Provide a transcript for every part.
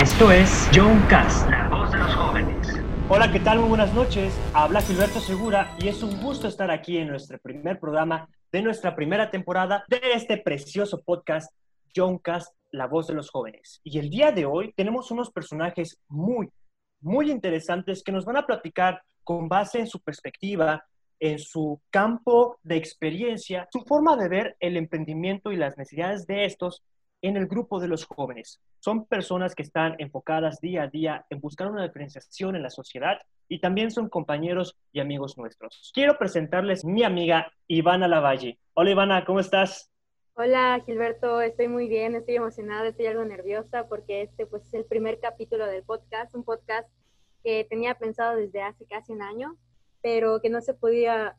Esto es John Cast, la voz de los jóvenes. Hola, ¿qué tal? Muy buenas noches. Habla Gilberto Segura y es un gusto estar aquí en nuestro primer programa de nuestra primera temporada de este precioso podcast John Cast, la voz de los jóvenes. Y el día de hoy tenemos unos personajes muy, muy interesantes que nos van a platicar con base en su perspectiva, en su campo de experiencia, su forma de ver el emprendimiento y las necesidades de estos en el grupo de los jóvenes. Son personas que están enfocadas día a día en buscar una diferenciación en la sociedad y también son compañeros y amigos nuestros. Quiero presentarles mi amiga Ivana Lavalle. Hola Ivana, ¿cómo estás? Hola Gilberto, estoy muy bien, estoy emocionada, estoy algo nerviosa porque este pues es el primer capítulo del podcast, un podcast que tenía pensado desde hace casi un año, pero que no se podía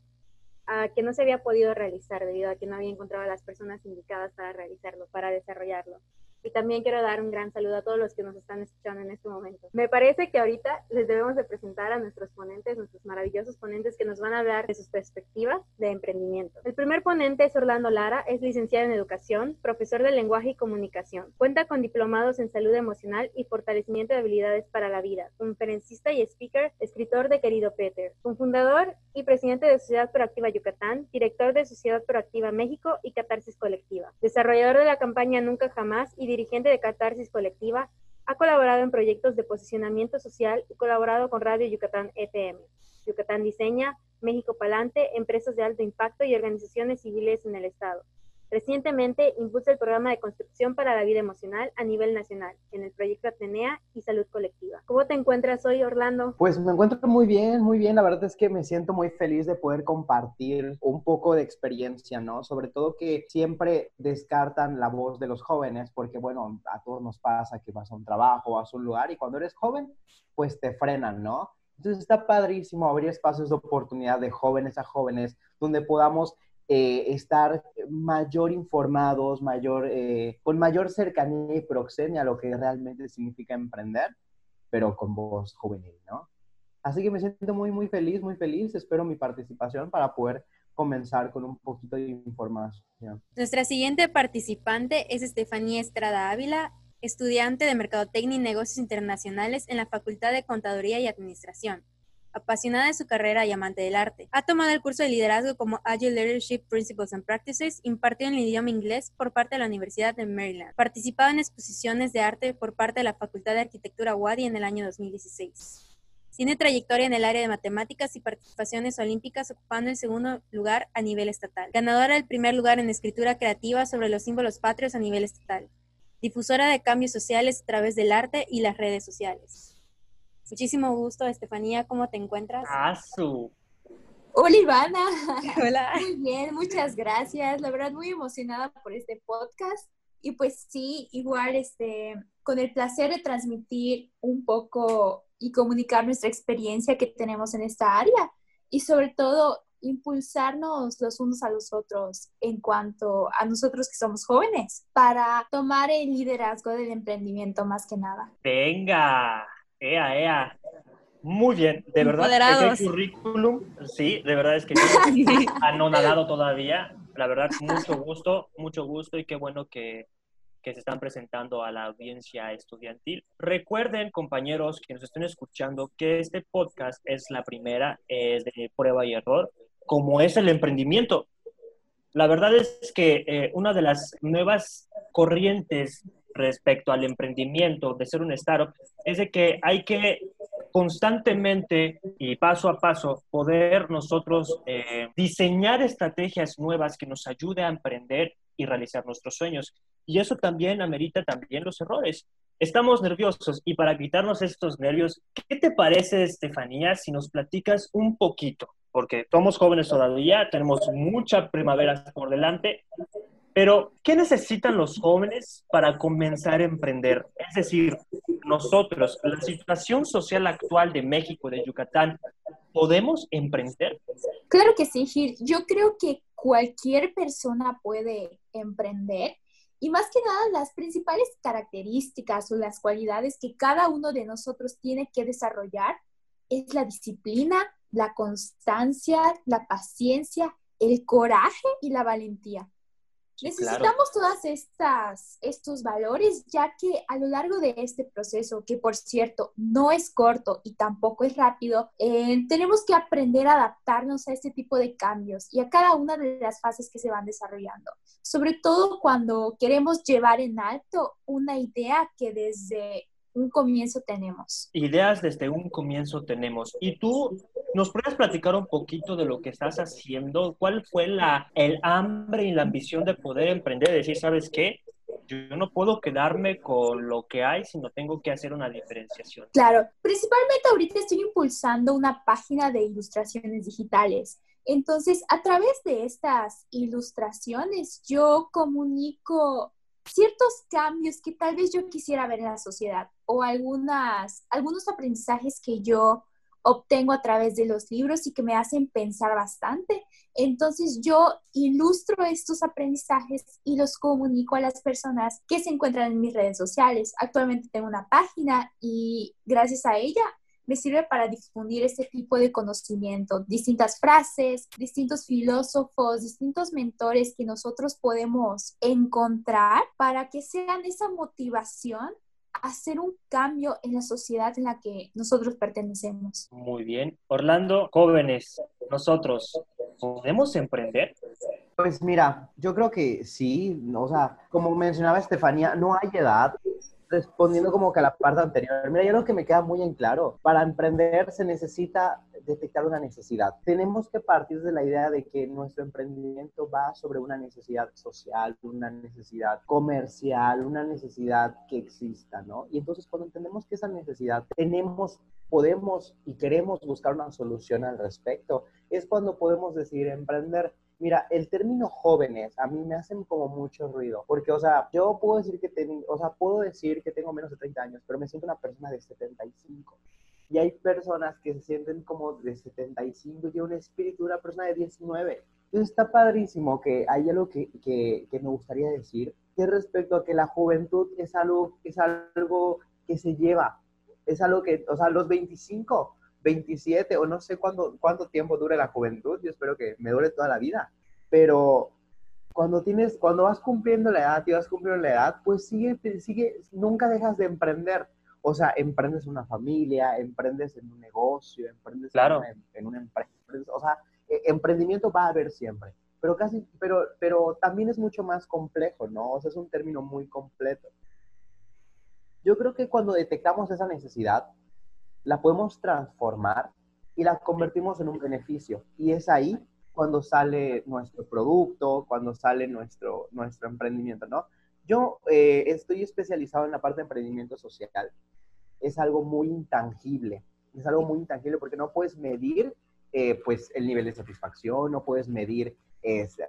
que no se había podido realizar debido a que no había encontrado a las personas indicadas para realizarlo, para desarrollarlo. Y también quiero dar un gran saludo a todos los que nos están escuchando en este momento. Me parece que ahorita les debemos de presentar a nuestros ponentes, nuestros maravillosos ponentes que nos van a hablar de sus perspectivas de emprendimiento. El primer ponente es Orlando Lara, es licenciado en educación, profesor de lenguaje y comunicación. Cuenta con diplomados en salud emocional y fortalecimiento de habilidades para la vida, conferencista y speaker, escritor de Querido Peter, fundador y presidente de Sociedad Proactiva Yucatán, director de Sociedad Proactiva México y Catarsis Colectiva, desarrollador de la campaña Nunca Jamás y dirigente de Catarsis Colectiva, ha colaborado en proyectos de posicionamiento social y colaborado con Radio Yucatán ETM, Yucatán Diseña, México Palante, empresas de alto impacto y organizaciones civiles en el Estado. Recientemente impulsa el programa de construcción para la vida emocional a nivel nacional en el proyecto Atenea y Salud Colectiva. ¿Cómo te encuentras hoy, Orlando? Pues me encuentro muy bien, muy bien. La verdad es que me siento muy feliz de poder compartir un poco de experiencia, ¿no? Sobre todo que siempre descartan la voz de los jóvenes porque, bueno, a todos nos pasa que vas a un trabajo, vas a un lugar y cuando eres joven, pues te frenan, ¿no? Entonces está padrísimo abrir espacios de oportunidad de jóvenes a jóvenes donde podamos eh, estar mayor informados, mayor, eh, con mayor cercanía y proxemia a lo que realmente significa emprender, pero con voz juvenil, ¿no? Así que me siento muy, muy feliz, muy feliz. Espero mi participación para poder comenzar con un poquito de información. Nuestra siguiente participante es Estefanía Estrada Ávila, estudiante de Mercadotecnia y Negocios Internacionales en la Facultad de Contaduría y Administración apasionada de su carrera y amante del arte. Ha tomado el curso de liderazgo como Agile Leadership Principles and Practices, impartido en el idioma inglés por parte de la Universidad de Maryland. Participado en exposiciones de arte por parte de la Facultad de Arquitectura Wadi en el año 2016. Tiene trayectoria en el área de matemáticas y participaciones olímpicas, ocupando el segundo lugar a nivel estatal. Ganadora del primer lugar en escritura creativa sobre los símbolos patrios a nivel estatal. Difusora de cambios sociales a través del arte y las redes sociales. Muchísimo gusto, Estefanía, ¿cómo te encuentras? Ah, su. Hola, Ivana. Hola. Muy bien, muchas gracias. La verdad, muy emocionada por este podcast. Y pues sí, igual, este, con el placer de transmitir un poco y comunicar nuestra experiencia que tenemos en esta área. Y sobre todo, impulsarnos los unos a los otros en cuanto a nosotros que somos jóvenes para tomar el liderazgo del emprendimiento más que nada. Venga, Ea, ea. Muy bien, de verdad. Ese currículum, sí, de verdad es que no nadado todavía. La verdad, mucho gusto, mucho gusto y qué bueno que, que se están presentando a la audiencia estudiantil. Recuerden, compañeros que nos estén escuchando, que este podcast es la primera, es de prueba y error, como es el emprendimiento. La verdad es que eh, una de las nuevas corrientes respecto al emprendimiento, de ser un startup, es de que hay que constantemente y paso a paso poder nosotros eh, diseñar estrategias nuevas que nos ayude a emprender y realizar nuestros sueños. Y eso también amerita también los errores. Estamos nerviosos y para quitarnos estos nervios, ¿qué te parece, Estefanía, si nos platicas un poquito? Porque somos jóvenes todavía, tenemos mucha primavera por delante, pero, ¿qué necesitan los jóvenes para comenzar a emprender? Es decir, nosotros, la situación social actual de México, de Yucatán, ¿podemos emprender? Claro que sí, Gil. Yo creo que cualquier persona puede emprender. Y más que nada, las principales características o las cualidades que cada uno de nosotros tiene que desarrollar es la disciplina, la constancia, la paciencia, el coraje y la valentía. Necesitamos todas estas estos valores ya que a lo largo de este proceso, que por cierto no es corto y tampoco es rápido, eh, tenemos que aprender a adaptarnos a este tipo de cambios y a cada una de las fases que se van desarrollando. Sobre todo cuando queremos llevar en alto una idea que desde un comienzo tenemos. Ideas desde un comienzo tenemos. ¿Y tú nos puedes platicar un poquito de lo que estás haciendo? ¿Cuál fue la, el hambre y la ambición de poder emprender? Decir, ¿sabes qué? Yo no puedo quedarme con lo que hay, sino tengo que hacer una diferenciación. Claro, principalmente ahorita estoy impulsando una página de ilustraciones digitales. Entonces, a través de estas ilustraciones, yo comunico ciertos cambios que tal vez yo quisiera ver en la sociedad o algunas, algunos aprendizajes que yo obtengo a través de los libros y que me hacen pensar bastante. Entonces yo ilustro estos aprendizajes y los comunico a las personas que se encuentran en mis redes sociales. Actualmente tengo una página y gracias a ella me sirve para difundir este tipo de conocimiento, distintas frases, distintos filósofos, distintos mentores que nosotros podemos encontrar para que sean esa motivación a hacer un cambio en la sociedad en la que nosotros pertenecemos. Muy bien. Orlando, jóvenes, nosotros, ¿podemos emprender? Pues mira, yo creo que sí, o sea, como mencionaba Estefanía, no hay edad, respondiendo como que a la parte anterior, mira, yo lo que me queda muy en claro, para emprender se necesita detectar una necesidad. Tenemos que partir de la idea de que nuestro emprendimiento va sobre una necesidad social, una necesidad comercial, una necesidad que exista, ¿no? Y entonces cuando entendemos que esa necesidad tenemos, podemos y queremos buscar una solución al respecto, es cuando podemos decidir emprender. Mira, el término jóvenes a mí me hacen como mucho ruido, porque, o sea, yo puedo decir que tengo, o sea, puedo decir que tengo menos de 30 años, pero me siento una persona de 75. Y hay personas que se sienten como de 75 y un espíritu de una persona de 19. Entonces está padrísimo que hay algo que, que, que me gustaría decir, que respecto a que la juventud es algo, es algo que se lleva, es algo que, o sea, los 25 27 o no sé cuándo, cuánto tiempo dure la juventud, yo espero que me dure toda la vida, pero cuando tienes, cuando vas cumpliendo la edad y vas cumpliendo la edad, pues sigue, sigue, nunca dejas de emprender. O sea, emprendes una familia, emprendes en un negocio, emprendes en, una, empresa. O sea, e, emprendimiento va a haber siempre. Pero casi, pero, pero también es mucho más complejo, ¿no? O sea, es un término muy completo. Yo creo que cuando detectamos esa necesidad, la podemos transformar y la convertimos en un beneficio. Y es ahí cuando sale nuestro producto, cuando sale nuestro, nuestro emprendimiento, ¿no? Yo eh, estoy especializado en la parte de emprendimiento social. Es algo muy intangible, es algo muy intangible porque no puedes medir eh, pues el nivel de satisfacción, no puedes medir,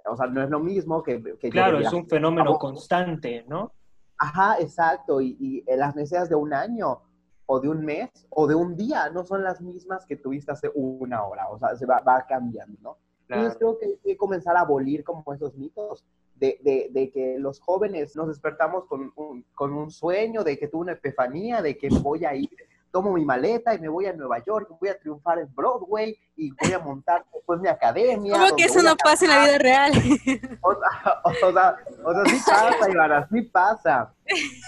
o sea, no es lo mismo que... claro, es un fenómeno constante, ¿no? Ajá, exacto, y, y las necesidades de un año o de un mes o de un día, no son las mismas que tuviste hace una hora, o sea, se va, va cambiando, ¿no? Entonces creo que hay que comenzar a abolir como esos mitos de, de, de que los jóvenes nos despertamos con un, con un sueño, de que tuve una epifanía, de que voy a ir, tomo mi maleta y me voy a Nueva York, voy a triunfar en Broadway y voy a montar después mi academia. ¿Cómo que eso no pasa en la vida real? O sea, o sea, o sea sí pasa, Ivana, sí pasa,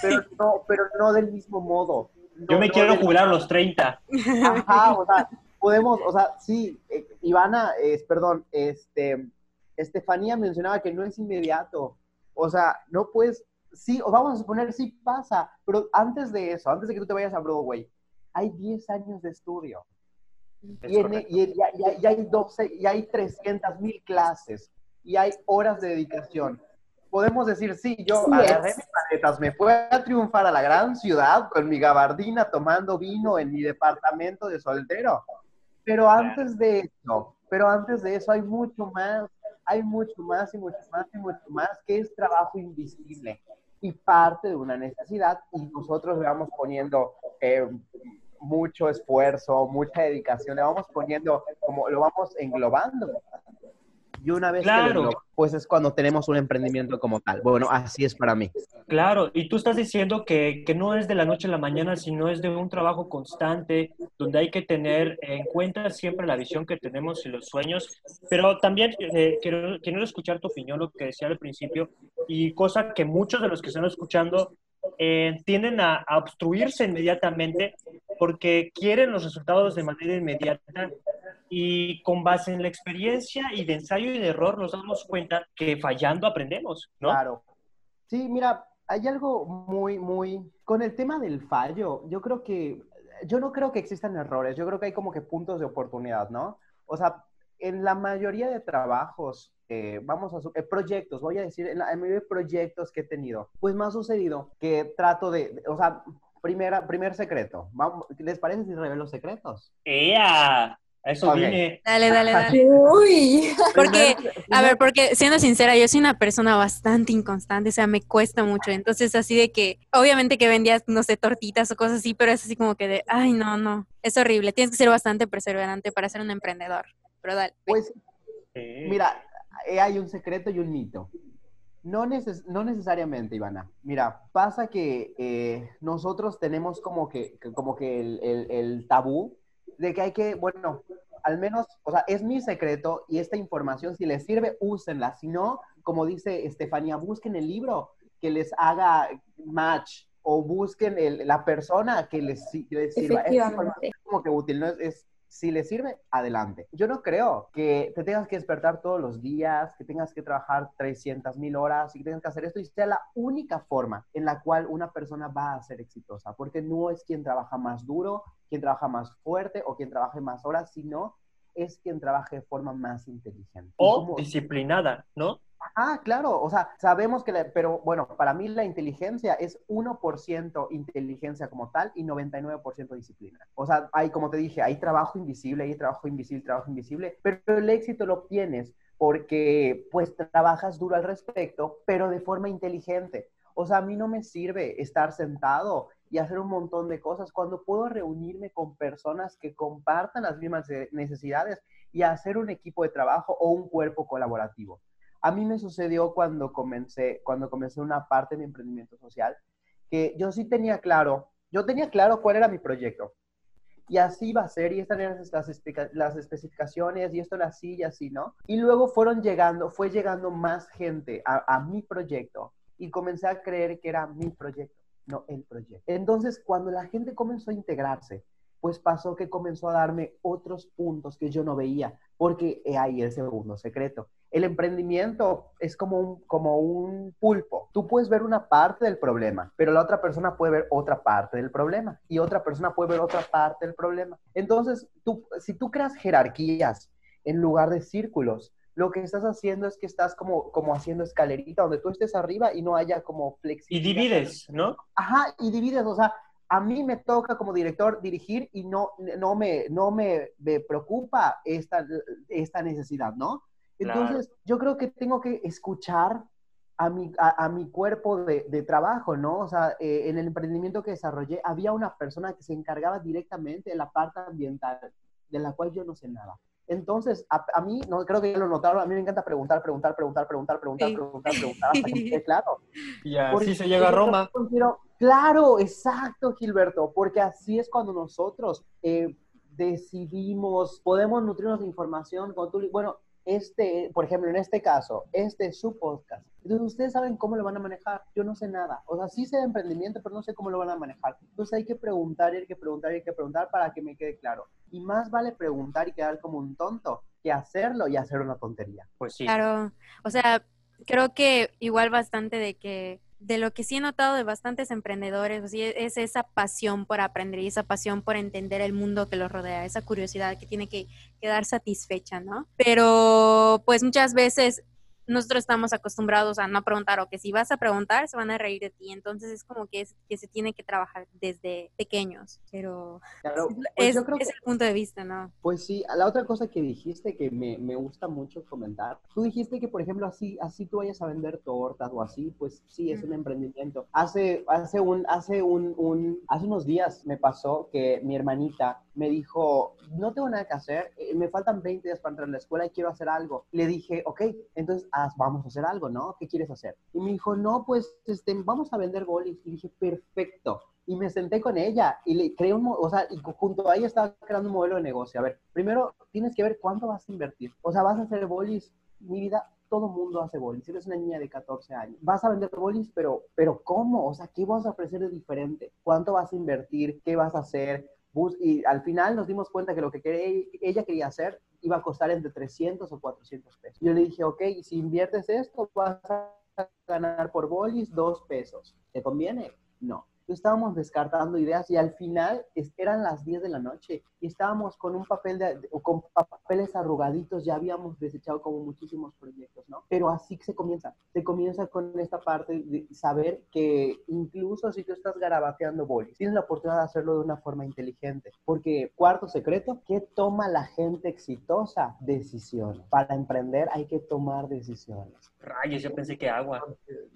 pero no, pero no del mismo modo. Yo me quiero jubilar a los 30. Ajá, o sea, podemos, o sea, sí, eh, Ivana, es, perdón, este, Estefanía mencionaba que no es inmediato. O sea, no puedes, sí, o vamos a suponer sí pasa, pero antes de eso, antes de que tú te vayas a Broadway, hay 10 años de estudio. Y, y, y, hay 12, y hay 300 mil clases, y hay horas de dedicación podemos decir, sí, yo agarré mis maletas, me fui a triunfar a la gran ciudad con mi gabardina tomando vino en mi departamento de soltero. Pero antes de eso, pero antes de eso hay mucho más, hay mucho más y mucho más y mucho más que es trabajo invisible y parte de una necesidad y nosotros le vamos poniendo eh, mucho esfuerzo, mucha dedicación, le vamos poniendo como lo vamos englobando Y una vez que pues es cuando tenemos un emprendimiento como tal. Bueno, así es para mí. Claro, y tú estás diciendo que, que no es de la noche a la mañana, sino es de un trabajo constante, donde hay que tener en cuenta siempre la visión que tenemos y los sueños. Pero también eh, quiero, quiero escuchar tu opinión, lo que decía al principio, y cosa que muchos de los que están escuchando eh, tienden a, obstruirse inmediatamente porque quieren los resultados de manera inmediata y con base en la experiencia y de ensayo y de error nos damos cuenta que fallando aprendemos, ¿no? Claro. Sí, mira, hay algo muy, muy... Con el tema del fallo, yo creo que... Yo no creo que existan errores, yo creo que hay como que puntos de oportunidad, ¿no? O sea, en la mayoría de trabajos, eh, vamos a eh, proyectos, voy a decir, en la mayoría de proyectos que he tenido, pues me ha sucedido que trato de, o sea, primera, primer secreto, vamos, ¿les parece si revelo secretos? ¡Ea! Eso viene. Dale, dale, dale. Uy. Porque, a ver, porque siendo sincera, yo soy una persona bastante inconstante, o sea, me cuesta mucho. Entonces, así de que, obviamente que vendías, no sé, tortitas o cosas así, pero es así como que de, ay, no, no, es horrible. Tienes que ser bastante perseverante para ser un emprendedor. Pero dale. Pues, mira, hay un secreto y un mito. No, no necesariamente, Ivana. Mira, pasa que eh, nosotros tenemos como que, como que el, el tabú de que hay que, bueno, al menos, o sea, es mi secreto y esta información, si les sirve, úsenla. Si no, como dice Estefanía, busquen el libro que les haga match o busquen la persona que les, sirva. Es como que útil, ¿no? Es, si le sirve, adelante. Yo no creo que te tengas que despertar todos los días, que tengas que trabajar 300 mil horas y que tengas que hacer esto y sea la única forma en la cual una persona va a ser exitosa, porque no es quien trabaja más duro, quien trabaja más fuerte o quien trabaje más horas, sino es quien trabaje de forma más inteligente. O disciplinada, ¿no? Ah, claro, o sea, sabemos que, pero bueno, para mí la inteligencia es 1% inteligencia como tal y 99% disciplina. O sea, hay, como te dije, hay trabajo invisible, hay trabajo invisible, trabajo invisible, pero el éxito lo obtienes porque pues trabajas duro al respecto, pero de forma inteligente. O sea, a mí no me sirve estar sentado y hacer un montón de cosas cuando puedo reunirme con personas que compartan las mismas necesidades y hacer un equipo de trabajo o un cuerpo colaborativo. A mí me sucedió cuando comencé, cuando comencé una parte de mi emprendimiento social, que yo sí tenía claro, yo tenía claro cuál era mi proyecto. Y así iba a ser, y estas eran las, las especificaciones, y esto era así y así, ¿no? Y luego fueron llegando, fue llegando más gente a, a mi proyecto, y comencé a creer que era mi proyecto, no el proyecto. Entonces, cuando la gente comenzó a integrarse, pues pasó que comenzó a darme otros puntos que yo no veía, porque ahí el segundo secreto. El emprendimiento es como un, como un pulpo. Tú puedes ver una parte del problema, pero la otra persona puede ver otra parte del problema y otra persona puede ver otra parte del problema. Entonces, tú, si tú creas jerarquías en lugar de círculos, lo que estás haciendo es que estás como, como haciendo escalerita, donde tú estés arriba y no haya como flexibilidad. Y divides, ¿no? Ajá, y divides, o sea, a mí me toca como director dirigir y no, no, me, no me, preocupa esta, esta necesidad, ¿no? Entonces, yo creo que tengo que escuchar a mi, a, mi cuerpo de, de, trabajo, ¿no? O sea, eh, en el emprendimiento que desarrollé había una persona que se encargaba directamente de la parte ambiental, de la cual yo no sé nada. Entonces, a, mí, no creo que ya lo notaron, a mí me encanta preguntar, preguntar, preguntar, preguntar, preguntar, preguntar, preguntar, hasta que claro. Y así se llega a Roma. claro, exacto, Gilberto, porque así es cuando nosotros eh, decidimos, podemos nutrirnos de información. Cuando tú, bueno, este, por ejemplo, en este caso, este es su podcast. Entonces, ustedes saben cómo lo van a manejar. Yo no sé nada. O sea, sí sé de emprendimiento, pero no sé cómo lo van a manejar. Entonces, hay que preguntar, y hay que preguntar, y hay que preguntar para que me quede claro. Y más vale preguntar y quedar como un tonto que hacerlo y hacer una tontería. Pues sí. Claro. O sea, creo que igual bastante de que de lo que sí he notado de bastantes emprendedores, pues es esa pasión por aprender y esa pasión por entender el mundo que los rodea, esa curiosidad que tiene que quedar satisfecha, ¿no? Pero pues muchas veces nosotros estamos acostumbrados a no preguntar o que si vas a preguntar se van a reír de ti. Entonces es como que, es, que se tiene que trabajar desde pequeños, pero pues es, yo creo que, es, el punto de vista, ¿no? Pues sí, la otra cosa que dijiste que me, me, gusta mucho comentar, tú dijiste que por ejemplo así, así tú vayas a vender tortas o así, pues sí, es un emprendimiento. Hace, hace, un, hace, un, un, hace unos días me pasó que mi hermanita me dijo, no tengo nada que hacer, eh, me faltan 20 días para entrar a la escuela y quiero hacer algo. Le dije, ok, entonces vamos a hacer algo, ¿no? ¿Qué quieres hacer? Y me dijo, no, pues este, vamos a vender bolis. Y dije, perfecto. Y me senté con ella y le creé un, o sea, y junto a ella estaba creando un modelo de negocio. A ver, primero tienes que ver cuánto vas a invertir. O sea, vas a hacer bolis, mi vida, todo mundo hace bolis. Eres una niña de 14 años. Vas a vender bolis, pero, pero ¿cómo? O sea, ¿qué vas a ofrecer de diferente? ¿Cuánto vas a invertir? ¿Qué vas a hacer? Y al final nos dimos cuenta que lo que ella quería hacer iba a costar entre 300 o 400 pesos. Yo le dije, ok, si inviertes esto, vas a ganar por bolis dos pesos. ¿Te conviene? No estábamos descartando ideas y al final eran las 10 de la noche y estábamos con un papel de, con papeles arrugaditos, ya habíamos desechado como muchísimos proyectos, ¿no? Pero así se comienza, se comienza con esta parte de saber que incluso si tú estás garabateando bolis, tienes la oportunidad de hacerlo de una forma inteligente, porque cuarto secreto, ¿qué toma la gente exitosa? Decisiones. Para emprender hay que tomar decisiones. Rayos, yo pensé que agua.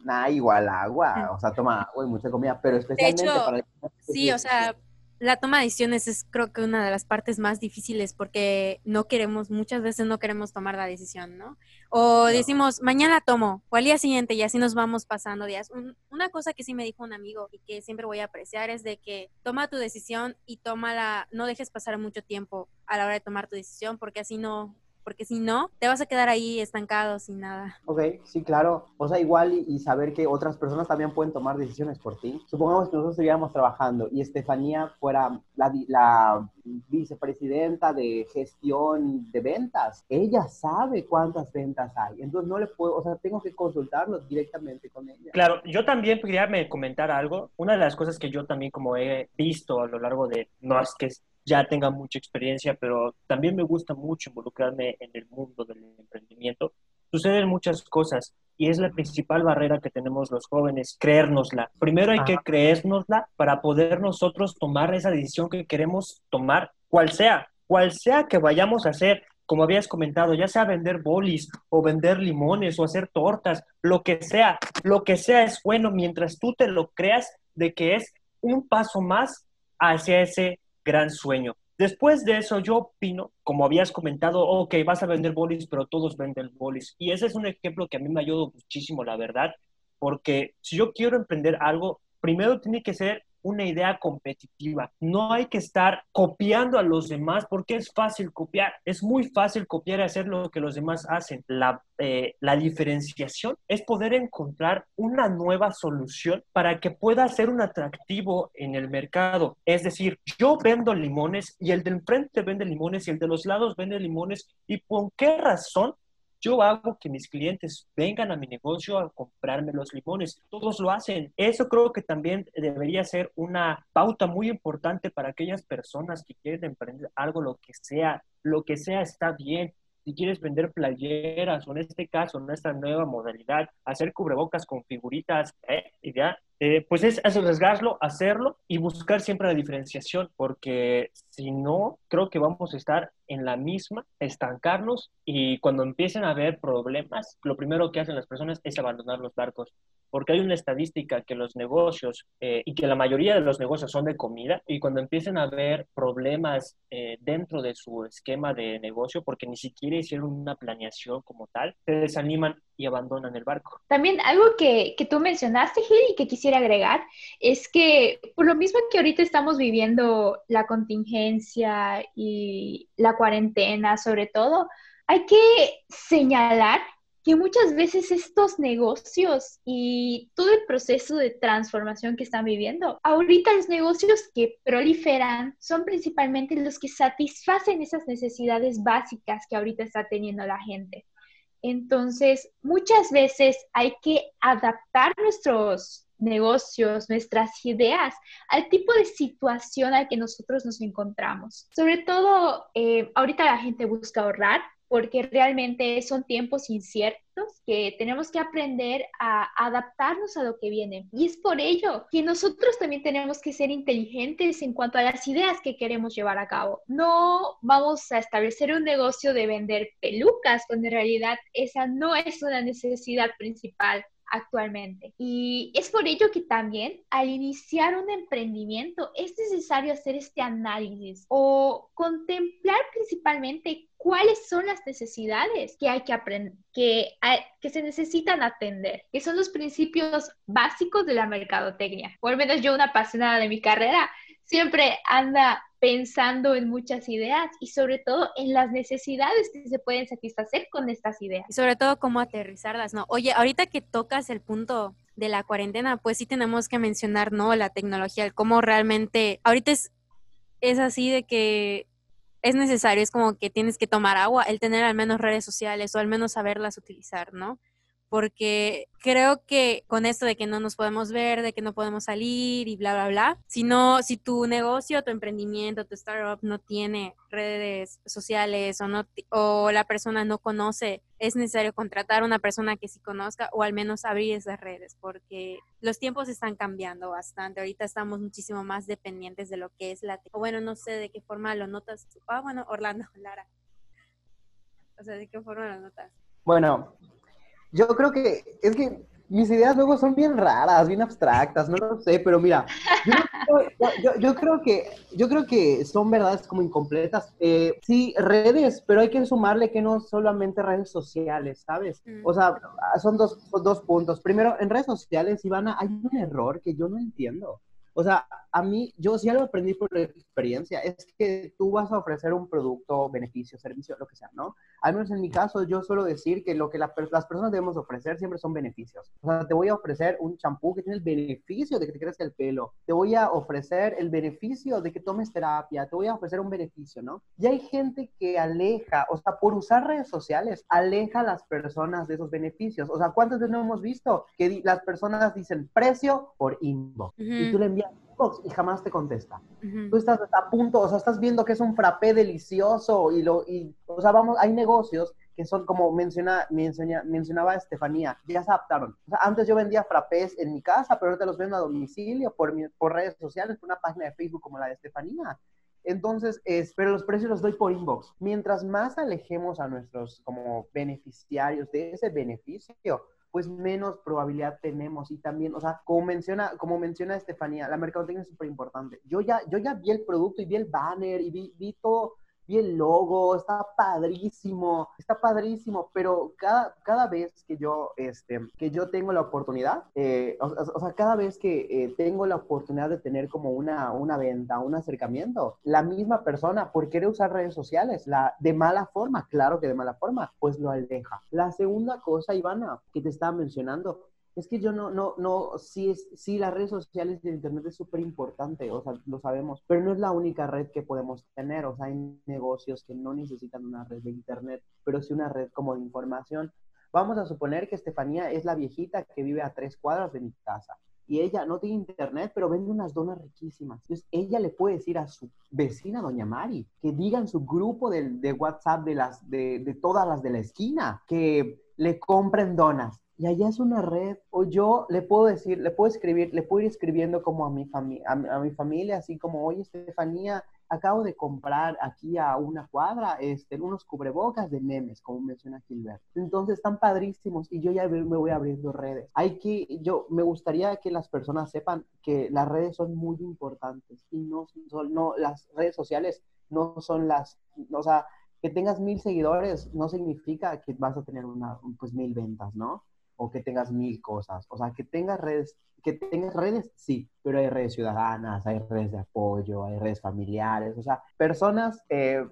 Nah, igual agua, o sea, toma agua y mucha comida, pero especialmente para... Sí, o sea, la toma de decisiones es creo que una de las partes más difíciles porque no queremos, muchas veces no queremos tomar la decisión, ¿no? O decimos, mañana tomo, o al día siguiente, y así nos vamos pasando días. una cosa que sí me dijo un amigo y que siempre voy a apreciar es de que toma tu decisión y tómala, no dejes pasar mucho tiempo a la hora de tomar tu decisión porque así no, porque si no, te vas a quedar ahí estancado sin nada. Ok, sí, claro. O sea, igual y, saber que otras personas también pueden tomar decisiones por ti. Supongamos que nosotros estuviéramos trabajando y Estefanía fuera la, la vicepresidenta de gestión de ventas. Ella sabe cuántas ventas hay. Entonces no le puedo, o sea, tengo que consultarlo directamente con ella. Claro, yo también quería comentar algo. Una de las cosas que yo también como he visto a lo largo de, no es que ya tenga mucha experiencia, pero también me gusta mucho involucrarme en el mundo del emprendimiento. Suceden muchas cosas y es la principal barrera que tenemos los jóvenes, creérnosla. Primero hay que creérnosla para poder nosotros tomar esa decisión que queremos tomar, cual sea, cual sea que vayamos a hacer, como habías comentado, ya sea vender bolis o vender limones o hacer tortas, lo que sea, lo que sea es bueno mientras tú te lo creas de que es un paso más hacia ese gran sueño. Después de eso, yo opino, como habías comentado, ok, vas a vender bolis, pero todos venden bolis. Y ese es un ejemplo que a mí me ayudó muchísimo, la verdad, porque si yo quiero emprender algo, primero tiene que ser una idea competitiva. No hay que estar copiando a los demás porque es fácil copiar. Es muy fácil copiar y hacer lo que los demás hacen. La, eh, la diferenciación es poder encontrar una nueva solución para que pueda ser un atractivo en el mercado. Es decir, yo vendo limones y el del frente vende limones y el de los lados vende limones. ¿Y por qué razón yo hago que mis clientes vengan a mi negocio a comprarme los limones. Todos lo hacen. Eso creo que también debería ser una pauta muy importante para aquellas personas que quieren emprender algo, lo que sea. Lo que sea está bien si quieres vender playeras o en este caso, nuestra nueva modalidad, hacer cubrebocas con figuritas, ¿eh? ya, eh, pues es, arriesgarlo, hacerlo y buscar siempre la diferenciación, porque si no, creo que vamos a estar en la misma, estancarnos y cuando empiecen a haber problemas, lo primero que hacen las personas es abandonar los barcos, porque hay una estadística que los negocios eh, y que la mayoría de los negocios son de comida y cuando empiecen a haber problemas eh, dentro de su esquema de negocio, porque ni siquiera hicieron una planeación como tal, se desaniman y abandonan el barco. También algo que, que tú mencionaste, Gil, y que quisiera agregar, es que por lo mismo que ahorita estamos viviendo la contingencia y la cuarentena sobre todo, hay que señalar que muchas veces estos negocios y todo el proceso de transformación que están viviendo, ahorita los negocios que proliferan son principalmente los que satisfacen esas necesidades básicas que ahorita está teniendo la gente. Entonces, muchas veces hay que adaptar nuestros negocios, nuestras ideas al tipo de situación al que nosotros nos encontramos. Sobre todo, eh, ahorita la gente busca ahorrar porque realmente son tiempos inciertos que tenemos que aprender a adaptarnos a lo que viene. Y es por ello que nosotros también tenemos que ser inteligentes en cuanto a las ideas que queremos llevar a cabo. No vamos a establecer un negocio de vender pelucas cuando en realidad esa no es una necesidad principal actualmente. Y es por ello que también al iniciar un emprendimiento es necesario hacer este análisis o contemplar principalmente cuáles son las necesidades que hay que aprender, que, se necesitan atender, que son los principios básicos de la mercadotecnia. Por lo menos yo, una apasionada de mi carrera, siempre anda pensando en muchas ideas y sobre todo en las necesidades que se pueden satisfacer con estas ideas. Y sobre todo cómo aterrizarlas, ¿no? Oye, ahorita que tocas el punto de la cuarentena, pues sí tenemos que mencionar, ¿no? La tecnología, el cómo realmente, ahorita es así de que es necesario, es como que tienes que tomar agua, el tener al menos redes sociales o al menos saberlas utilizar, ¿no? Porque creo que con esto de que no nos podemos ver, de que no podemos salir y bla, bla, bla, si no, si tu negocio, tu emprendimiento, tu startup no tiene redes sociales o, no, o la persona no conoce, es necesario contratar a una persona que sí conozca o al menos abrir esas redes, porque los tiempos están cambiando bastante. Ahorita estamos muchísimo más dependientes de lo que es la... Bueno, no sé de qué forma lo notas. Ah, bueno, Orlando, Lara. O sea, ¿de qué forma lo notas? Bueno, yo creo que es que mis ideas luego son bien raras, bien abstractas, no lo sé, pero mira, yo, creo que yo creo que son verdades como incompletas. Eh, sí, redes, pero hay que sumarle que no solamente redes sociales, ¿sabes? Mm. O sea, son dos, dos puntos. Primero, en redes sociales, Ivana, hay un error que yo no entiendo. O sea, a mí, yo sí algo aprendí por experiencia, es que tú vas a ofrecer un producto, beneficio, servicio, lo que sea, ¿no? Al menos en mi caso, yo suelo decir que lo que las personas debemos ofrecer siempre son beneficios. O sea, te voy a ofrecer un champú que tiene el beneficio de que te crezca el pelo, te voy a ofrecer el beneficio de que tomes terapia, te voy a ofrecer un beneficio, ¿no? Y hay gente que aleja, o sea, por usar redes sociales, aleja a las personas de esos beneficios. O sea, ¿cuántas veces no hemos visto que las personas dicen precio por inbox? Y tú le envías y jamás te contesta. Tú estás a punto, o sea, estás viendo que es un frappé delicioso y lo, y, o sea, vamos, hay negocios que son como menciona, menciona, mencionaba Estefanía, ya se adaptaron. O sea, antes yo vendía frappés en mi casa, pero ahorita los vendo a domicilio por, por redes sociales, por una página de Facebook como la de Estefanía. Entonces, es, pero los precios los doy por inbox. Mientras más alejemos a nuestros como beneficiarios de ese beneficio, pues menos probabilidad tenemos. Y también, o sea, como menciona, como menciona Estefanía, la mercadotecnia es súper importante. Yo ya, yo ya vi el producto y vi el banner y vi, vi todo vi el logo, está padrísimo, está padrísimo, pero cada, cada vez que yo, este, que yo tengo la oportunidad, eh, o, sea, cada vez que eh, tengo la oportunidad de tener como una, una venta, un acercamiento, la misma persona, por querer usar redes sociales, la, de mala forma, claro que de mala forma, pues lo aleja. La segunda cosa, Ivana, que te estaba mencionando, es que yo no, no, no, sí, es, sí las redes sociales de Internet es súper importante, o sea, lo sabemos, pero no es la única red que podemos tener, o sea, hay negocios que no necesitan una red de Internet, pero sí una red como de información. Vamos a suponer que Estefanía es la viejita que vive a tres cuadras de mi casa y ella no tiene internet, pero vende unas donas riquísimas. Entonces, ella le puede decir a su vecina, doña Mari, que diga en su grupo de, de WhatsApp de, las, de, de, todas las de la esquina, que le compren donas y allá es una red, o yo le puedo decir, le puedo escribir, le puedo ir escribiendo como a mi, familia a, mi familia, así como, oye, Estefanía, acabo de comprar aquí a una cuadra este, unos cubrebocas de memes, como menciona Gilbert. Entonces están padrísimos y yo ya me voy abriendo redes. Hay que, yo, me gustaría que las personas sepan que las redes son muy importantes y no son, no, las redes sociales no son las, o sea, que tengas mil seguidores no significa que vas a tener una, pues mil ventas, ¿no? O que tengas mil cosas. O sea, que tengas redes, que tengas redes, sí, pero hay redes ciudadanas, hay redes de apoyo, hay redes familiares, o sea, personas, eh,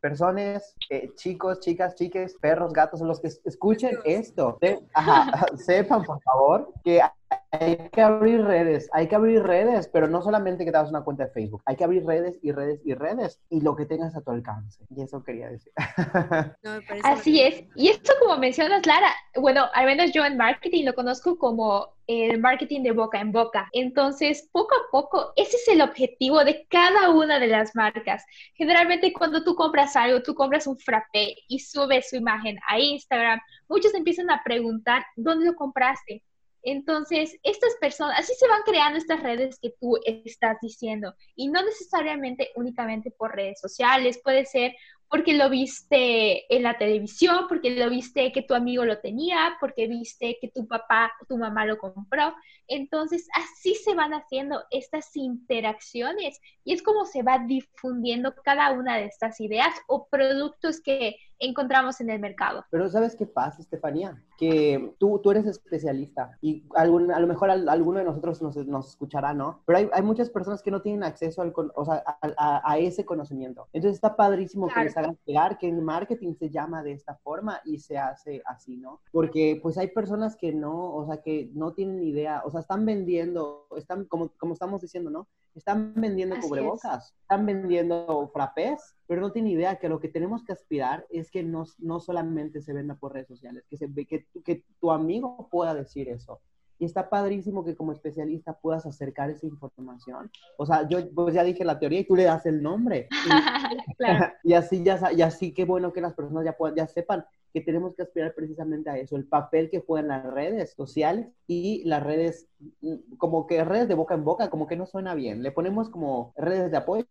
personas, eh, chicos, chicas, chiques, perros, gatos, los que escuchen esto, ajá, sepan por favor que hay que abrir redes, hay que abrir redes, pero no solamente que te hagas una cuenta de Facebook, hay que abrir redes y redes y redes y lo que tengas a tu alcance. Y eso quería decir. Así es. Y esto como mencionas, Lara, bueno, al menos yo en marketing lo conozco como el marketing de boca en boca. Entonces, poco a poco, ese es el objetivo de cada una de las marcas. Generalmente cuando tú compras algo, tú compras un frappé y subes su imagen a Instagram, muchos empiezan a preguntar, ¿dónde lo compraste? Entonces, estas personas, así se van creando estas redes que tú estás diciendo, y no necesariamente únicamente por redes sociales, puede ser porque lo viste en la televisión, porque lo viste que tu amigo lo tenía, porque viste que tu papá tu mamá lo compró. Entonces, así se van haciendo estas interacciones y es como se va difundiendo cada una de estas ideas o productos que encontramos en el mercado. Pero ¿sabes qué pasa, Estefanía? Que tú, tú eres especialista y algún, a lo mejor alguno de nosotros nos, nos escuchará, ¿no? Pero hay, hay, muchas personas que no tienen acceso al, o sea, a, a, ese conocimiento. Entonces está padrísimo que les hagan llegar que el marketing se llama de esta forma y se hace así, ¿no? Porque pues hay personas que no, o sea, que no tienen idea, o sea, están vendiendo, están, como, como estamos diciendo, ¿no? Están vendiendo cubrebocas, están vendiendo frappés, pero no tienen idea que lo que tenemos que aspirar es que no, no solamente se venda por redes sociales, que, se, que, que tu amigo pueda decir eso. Y está padrísimo que como especialista puedas acercar esa información. O sea, yo pues ya dije la teoría y tú le das el nombre. Y, claro. y así ya y así qué bueno que las personas ya puedan, ya sepan que tenemos que aspirar precisamente a eso, el papel que juegan las redes sociales y las redes, mm, como que redes de boca en boca, como que no suena bien. Le ponemos como redes de apoyo,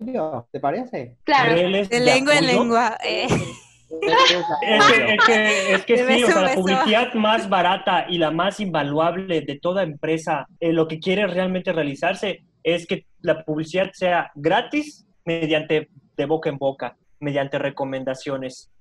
¿te parece? Claro, de, lengua en lengua. Eh. Es que, es que, sí, o sea, la publicidad más barata y la más invaluable de toda empresa, eh, lo que quiere realmente realizarse es que la publicidad sea gratis mediante de boca en boca, mediante recomendaciones.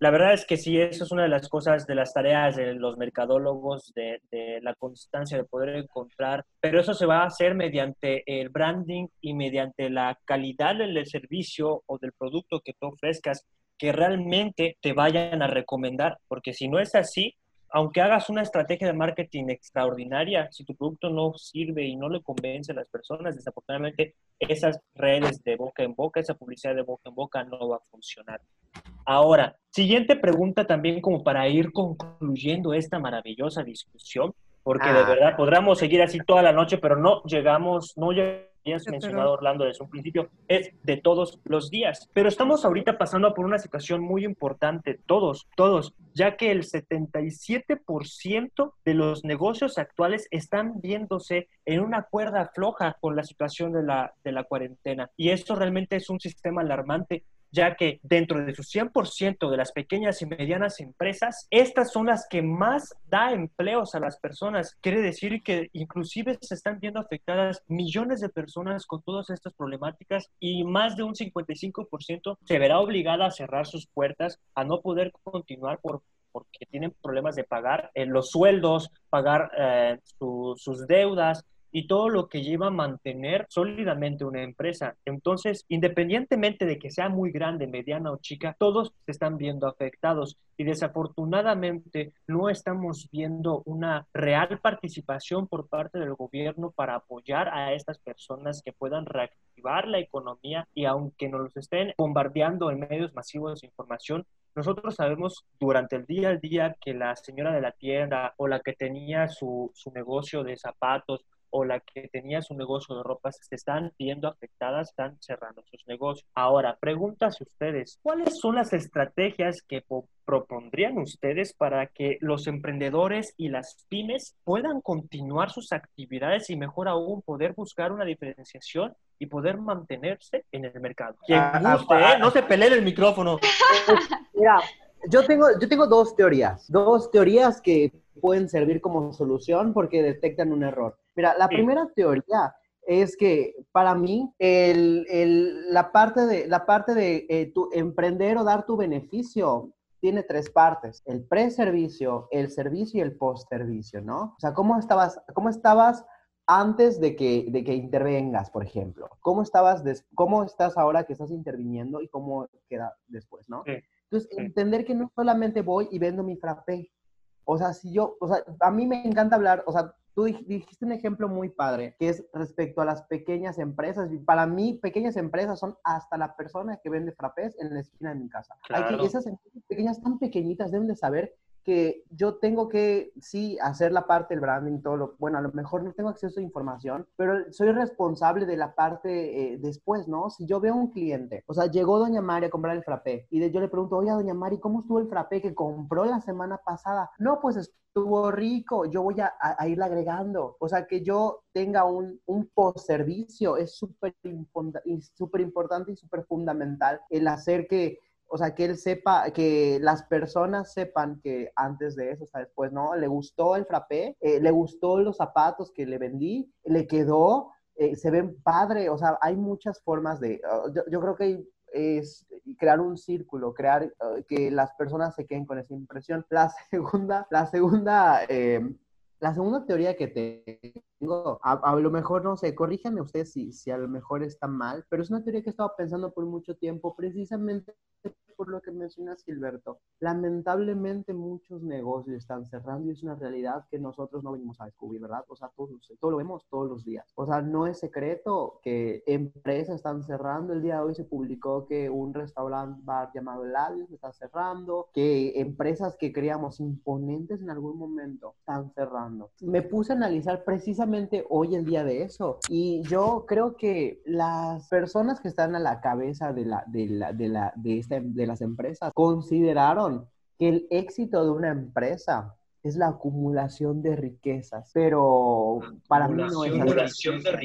La verdad es que sí, eso es una de las cosas, de las tareas de los mercadólogos, de, de, la constancia de poder encontrar, pero eso se va a hacer mediante el branding y mediante la calidad del servicio o del producto que tú ofrezcas, que realmente te vayan a recomendar, porque si no es así, aunque hagas una estrategia de marketing extraordinaria, si tu producto no sirve y no le convence a las personas, desafortunadamente esas redes de boca en boca, esa publicidad de boca en boca no va a funcionar. Ahora, siguiente pregunta también como para ir concluyendo esta maravillosa discusión, porque de ah. verdad podríamos seguir así toda la noche, pero no llegamos, no llegamos has mencionado Orlando desde un principio, es de todos los días. Pero estamos ahorita pasando por una situación muy importante, todos, todos, ya que el 77% de los negocios actuales están viéndose en una cuerda floja con la situación de la, de la cuarentena. Y esto realmente es un sistema alarmante ya que dentro de su 100% de las pequeñas y medianas empresas, estas son las que más da empleos a las personas. Quiere decir que inclusive se están viendo afectadas millones de personas con todas estas problemáticas y más de un 55% se verá obligada a cerrar sus puertas, a no poder continuar por porque tienen problemas de pagar eh, los sueldos, pagar eh, sus deudas, y todo lo que lleva a mantener sólidamente una empresa. Entonces, independientemente de que sea muy grande, mediana o chica, todos se están viendo afectados y desafortunadamente no estamos viendo una real participación por parte del gobierno para apoyar a estas personas que puedan reactivar la economía y aunque nos estén bombardeando en medios masivos de información, nosotros sabemos durante el día al día que la señora de la tienda o la que tenía su, su negocio de zapatos o la que tenía su negocio de ropas se están viendo afectadas, están cerrando sus negocios. Ahora, pregúntase ustedes, ¿cuáles son las estrategias que propondrían ustedes para que los emprendedores y las pymes puedan continuar sus actividades y mejor aún poder buscar una diferenciación y poder mantenerse en el mercado? Ah, ah, ah, ¿eh? No se peleen el micrófono. Mira, yo tengo, yo tengo dos teorías, dos teorías que pueden servir como solución porque detectan un error. Mira, la primera teoría es que para mí el, el, la parte de, la parte de eh, tu emprender o dar tu beneficio tiene tres partes, el pre-servicio, el servicio y el post-servicio, ¿no? O sea, ¿cómo estabas, cómo estabas antes de que, de que intervengas, por ejemplo? ¿Cómo, estabas ¿Cómo estás ahora que estás interviniendo y cómo queda después, ¿no? Entonces, entender que no solamente voy y vendo mi frappé. O sea, si yo, o sea, a mí me encanta hablar, o sea, tú dijiste un ejemplo muy padre, que es respecto a las pequeñas empresas. Para mí, pequeñas empresas son hasta la persona que vende frappés en la esquina de mi casa. Hay que, esas empresas pequeñas tan pequeñitas deben de saber que yo tengo que, sí, hacer la parte del branding, todo lo, bueno, a lo mejor no tengo acceso a información, pero soy responsable de la parte eh, después, ¿no? Si yo veo a un cliente, o sea, llegó doña Mari a comprar el frappé y yo le pregunto, oye, doña Mari, ¿cómo estuvo el frappé que compró la semana pasada? No, pues estuvo rico, yo voy a, a, irle agregando. O sea, que yo tenga un, un post-servicio es súper importante y súper fundamental el hacer que o sea, que él sepa, que las personas sepan que antes de eso, o sea, después, ¿no? Le gustó el frappé, eh, le gustó los zapatos que le vendí, le quedó, eh, se ven padre, o sea, hay muchas formas de, uh, yo, creo que es crear un círculo, crear uh, que las personas se queden con esa impresión. La segunda, la segunda, eh, la segunda teoría que tengo, a, a, lo mejor, no sé, corríjanme ustedes si, si a lo mejor está mal, pero es una teoría que he estado pensando por mucho tiempo, precisamente por lo que menciona Silberto. Lamentablemente muchos negocios están cerrando y es una realidad que nosotros no venimos a descubrir, ¿verdad? O sea, todo, todo lo vemos todos los días. O sea, no es secreto que empresas están cerrando. El día de hoy se publicó que un restaurante bar llamado Ladios está cerrando, que empresas que creíamos imponentes en algún momento están cerrando. Me puse a analizar precisamente hoy el día de eso y yo creo que las personas que están a la cabeza de la de la de la de esta de las empresas consideraron que el éxito de una empresa es la acumulación de riquezas, pero para mí no es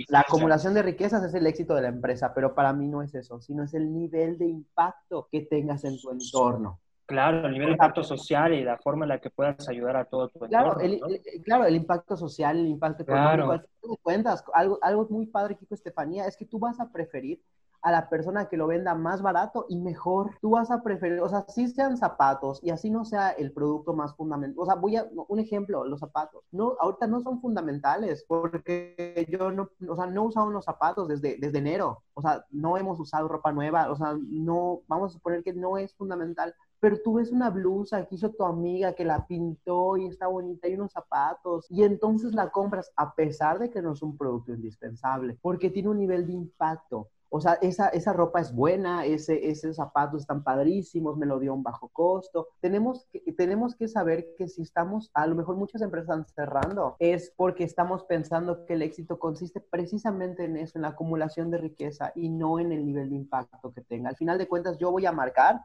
La acumulación de riquezas es el éxito de la empresa, pero para mí no es eso, sino es el nivel de impacto que tengas en tu entorno. Claro, el nivel de impacto social y la forma en la que puedas ayudar a todo tu claro, entorno. El, claro, el impacto social, el impacto económico. Claro. cuentas, algo, algo muy padre, Kiko Estefanía, es que tú vas a preferir a la persona que lo venda más barato y mejor. Tú vas a preferir, o sea, si sean zapatos y así no sea el producto más fundamental. O sea, voy a, un ejemplo, los zapatos. No, ahorita no son fundamentales porque yo no, o sea, no he usado unos zapatos desde, desde enero. O sea, no hemos usado ropa nueva. O sea, no, vamos a suponer que no es fundamental pero tú ves una blusa que hizo tu amiga, que la pintó y está bonita, y unos zapatos, y entonces la compras a pesar de que no es un producto indispensable, porque tiene un nivel de impacto. O sea, esa, esa ropa es buena, ese, esos zapatos están padrísimos, me lo dio a un bajo costo. Tenemos que, tenemos que saber que si estamos, a lo mejor muchas empresas están cerrando, es porque estamos pensando que el éxito consiste precisamente en eso, en la acumulación de riqueza y no en el nivel de impacto que tenga. Al final de cuentas, yo voy a marcar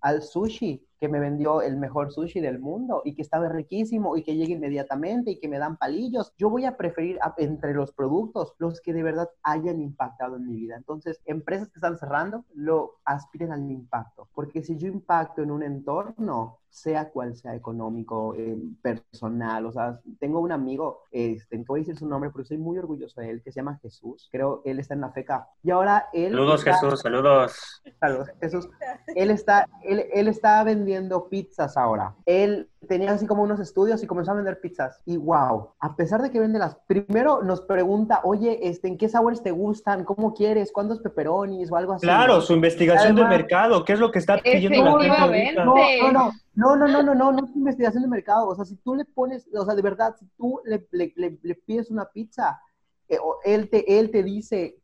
al sushi que me vendió el mejor sushi del mundo y que estaba riquísimo y que llegue inmediatamente y que me dan palillos. Yo voy a preferir entre los productos los que de verdad hayan impactado en mi vida. Entonces, empresas que están cerrando, lo aspiren al impacto, porque si yo impacto en un entorno, sea cual sea económico, eh, personal, o sea, tengo un amigo, este, no voy a decir su nombre porque soy muy orgulloso de él, que se llama Jesús, creo él está en la FECA. Y ahora él... Saludos Jesús, saludos. Saludos Jesús. Él está, él, él está vendiendo vendiendo pizzas ahora. Él tenía así como unos estudios y comenzó a vender pizzas. Y wow, a pesar de que vende las, primero nos pregunta, oye, este, ¿en qué sabores te gustan? ¿Cómo quieres? ¿Cuántos peperonis o algo así? Claro, su investigación Además, de mercado, ¿qué es lo que está pidiendo la gente? No, no, no. No, no, no, no, no, no es investigación de mercado. O sea, si tú le pones, o sea, de verdad, si tú le, le, le, le pides una pizza, eh, él te, él te dice,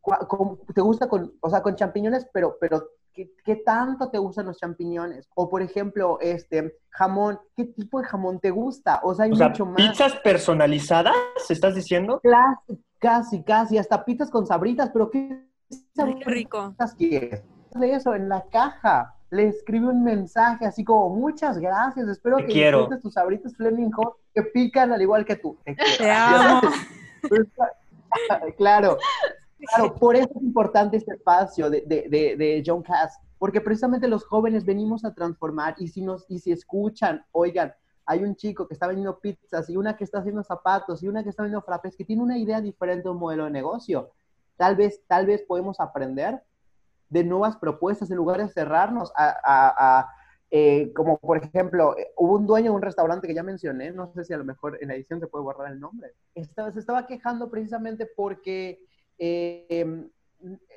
te gusta con, o sea, con champiñones, pero, pero ¿Qué, tanto te gustan los champiñones? O, por ejemplo, este, jamón, ¿qué tipo de jamón te gusta? O sea, hay mucho más. ¿Pizzas personalizadas, estás diciendo? Casi, casi, casi, hasta pizzas con sabritas, pero ¿qué, rico quieres? De eso, en la caja, le escribe un mensaje así como, muchas gracias, espero que quiero. disfrutes tus sabritas Fleming Hot, que pican al igual que tú. Te, amo. claro, Claro, por eso es importante este espacio de, de, de, John Cass, porque precisamente los jóvenes venimos a transformar y si, nos, y si escuchan, oigan, hay un chico que está vendiendo pizzas y una que está haciendo zapatos y una que está vendiendo frappés, que tiene una idea diferente de un modelo de negocio. Tal vez, tal vez podemos aprender de nuevas propuestas en lugar de cerrarnos a, a, eh, como por ejemplo, hubo un dueño de un restaurante que ya mencioné, no sé si a lo mejor en la edición se puede borrar el nombre, estaba, se estaba quejando precisamente porque eh,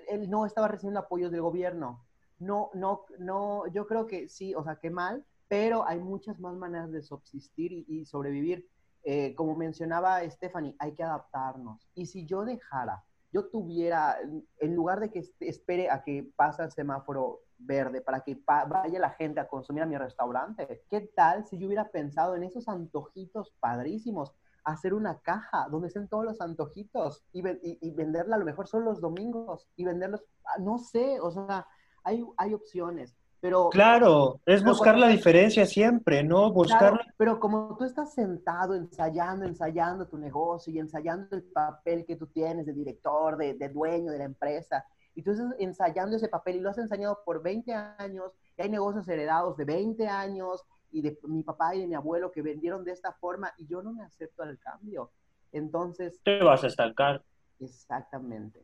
él no estaba recibiendo apoyos del gobierno. No, no, no, yo creo que sí, o sea, qué mal, pero hay muchas más maneras de subsistir y, sobrevivir. eh, como mencionaba Stephanie, hay que adaptarnos. Y si yo dejara, yo tuviera, en lugar de que espere a que pase el semáforo verde para que vaya la gente a consumir a mi restaurante, ¿qué tal si yo hubiera pensado en esos antojitos padrísimos? Hacer una caja donde estén todos los antojitos y, y, venderla a lo mejor solo los domingos y venderlos, ah, no sé, o sea, hay, hay opciones. Pero, claro, es buscar la diferencia siempre, ¿no? Buscar... pero como tú estás sentado ensayando, ensayando tu negocio y ensayando el papel que tú tienes de director, de, de dueño de la empresa, y tú estás ensayando ese papel y lo has enseñado por 20 años, y hay negocios heredados de 20 años, y de mi papá y de mi abuelo que vendieron de esta forma, y yo no me acepto al cambio. Entonces... Te vas a estancar. Exactamente.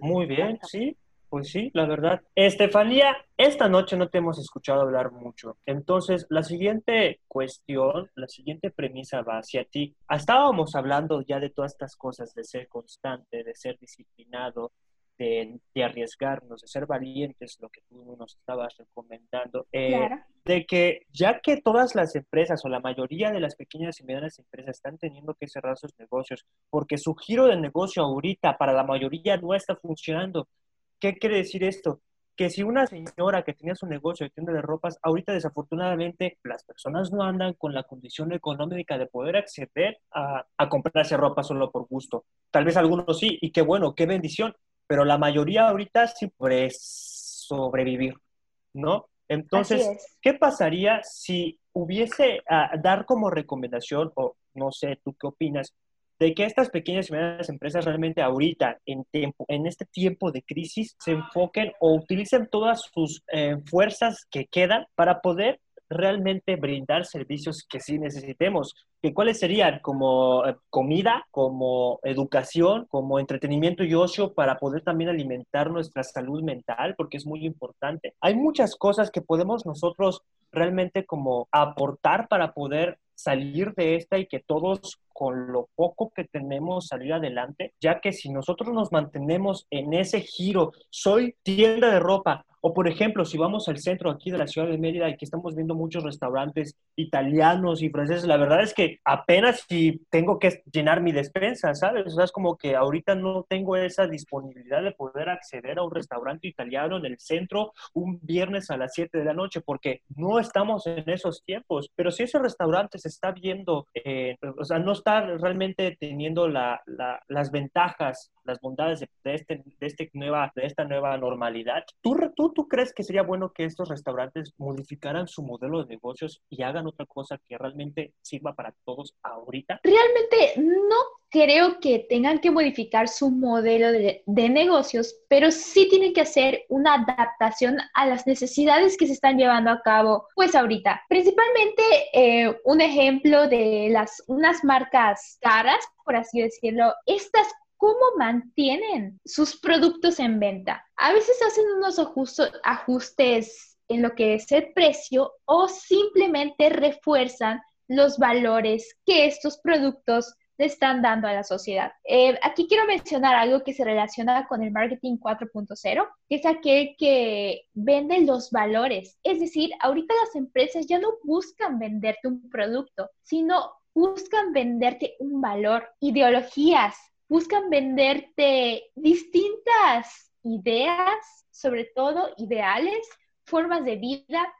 Muy bien, sí. Pues sí, la verdad. Estefanía, esta noche no te hemos escuchado hablar mucho. Entonces, la siguiente cuestión, la siguiente premisa va hacia ti. Estábamos hablando ya de todas estas cosas, de ser constante, de ser disciplinado, de, arriesgarnos, de ser valientes, lo que tú nos estabas recomendando. Eh, de que ya que todas las empresas o la mayoría de las pequeñas y medianas empresas están teniendo que cerrar sus negocios porque su giro de negocio ahorita para la mayoría no está funcionando, ¿Qué quiere decir esto? Que si una señora que tenía su negocio de tienda de ropas, ahorita desafortunadamente las personas no andan con la condición económica de poder acceder a, a comprarse ropa solo por gusto. Tal vez algunos sí, y qué bueno, qué bendición, pero la mayoría ahorita sí puede sobrevivir, ¿no? Entonces, ¿qué pasaría si hubiese a dar como recomendación, o no sé, tú qué opinas, de que estas pequeñas y medianas empresas realmente ahorita, en, tiempo, en este tiempo de crisis, se enfoquen o utilicen todas sus eh, fuerzas que quedan para poder realmente brindar servicios que sí necesitemos. ¿Que ¿Cuáles serían? Como eh, comida, como educación, como entretenimiento y ocio para poder también alimentar nuestra salud mental, porque es muy importante. Hay muchas cosas que podemos nosotros realmente como aportar para poder salir de esta y que todos con lo poco que tenemos salir adelante, ya que si nosotros nos mantenemos en ese giro, soy tienda de ropa, o por ejemplo, si vamos al centro aquí de la ciudad de Mérida y que estamos viendo muchos restaurantes italianos y franceses, la verdad es que apenas si tengo que llenar mi despensa, ¿sabes? O sea, es como que ahorita no tengo esa disponibilidad de poder acceder a un restaurante italiano en el centro un viernes a las 7 de la noche, porque no estamos en esos tiempos. Pero si ese restaurante se está viendo, eh, o sea, no está realmente teniendo la, las ventajas, las bondades de, este, de, este nueva, de esta nueva normalidad, ¿tú, tú, ¿tú crees que sería bueno que estos restaurantes modificaran su modelo de negocios y hagan otra cosa que realmente sirva para todos ahorita? Realmente no creo que tengan que modificar su modelo de, negocios, pero sí tienen que hacer una adaptación a las necesidades que se están llevando a cabo, pues ahorita. Principalmente eh, un ejemplo de las unas marcas caras, por así decirlo, estas cómo mantienen sus productos en venta. A veces hacen unos ajustes en lo que es el precio o simplemente refuerzan los valores que estos productos le están dando a la sociedad. Eh, aquí quiero mencionar algo que se relaciona con el marketing 4.0, que es aquel que vende los valores. Es decir, ahorita las empresas ya no buscan venderte un producto, sino buscan venderte un valor, ideologías, buscan venderte distintas ideas, sobre todo ideales, formas de vida,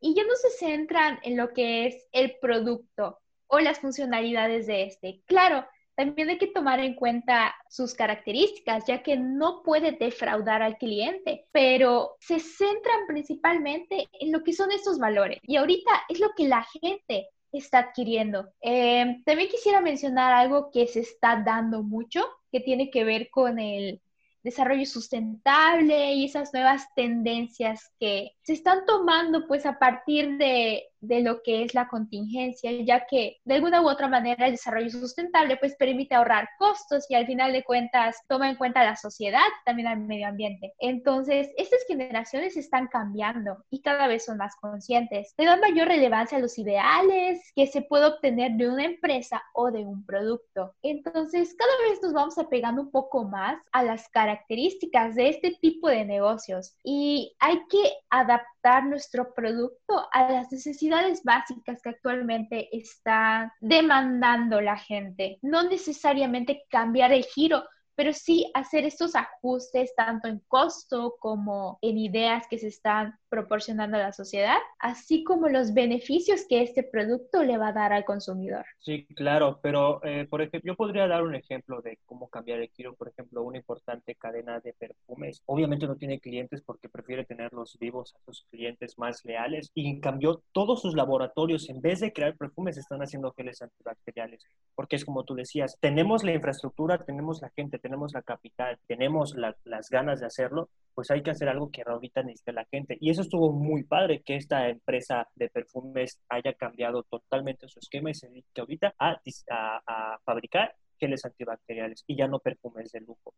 y ya no se centran en lo que es el producto, o las funcionalidades de este. Claro, también hay que tomar en cuenta sus características, ya que no puede defraudar al cliente, pero se centran principalmente en lo que son estos valores. Y ahorita es lo que la gente está adquiriendo. Eh, también quisiera mencionar algo que se está dando mucho, que tiene que ver con el desarrollo sustentable y esas nuevas tendencias que se están tomando pues a partir de, de, lo que es la contingencia, ya que de alguna u otra manera el desarrollo sustentable pues permite ahorrar costos y al final de cuentas toma en cuenta la sociedad, también al medio ambiente. Entonces, estas generaciones están cambiando y cada vez son más conscientes. Le dan mayor relevancia a los ideales que se puede obtener de una empresa o de un producto. Entonces, cada vez nos vamos apegando un poco más a las características de este tipo de negocios y hay que adaptar nuestro producto a las necesidades básicas que actualmente está demandando la gente. No necesariamente cambiar el giro, pero sí hacer estos ajustes tanto en costo como en ideas que se están proporcionando a la sociedad, así como los beneficios que este producto le va a dar al consumidor. Sí, claro, pero eh, por ejemplo, yo podría dar un ejemplo de cómo cambiar el giro, por ejemplo, una importante cadena de perfumes. Obviamente no tiene clientes porque prefiere tenerlos vivos a sus clientes más leales y en cambio todos sus laboratorios, en vez de crear perfumes, están haciendo geles antibacteriales, porque es como tú decías, tenemos la infraestructura, tenemos la gente, tenemos la capital, tenemos las ganas de hacerlo, pues hay que hacer algo que ahorita necesita la gente. Y eso estuvo muy padre, que esta empresa de perfumes haya cambiado totalmente su esquema y se dedique ahorita a, a, a fabricar geles antibacteriales y ya no perfumes de lujo.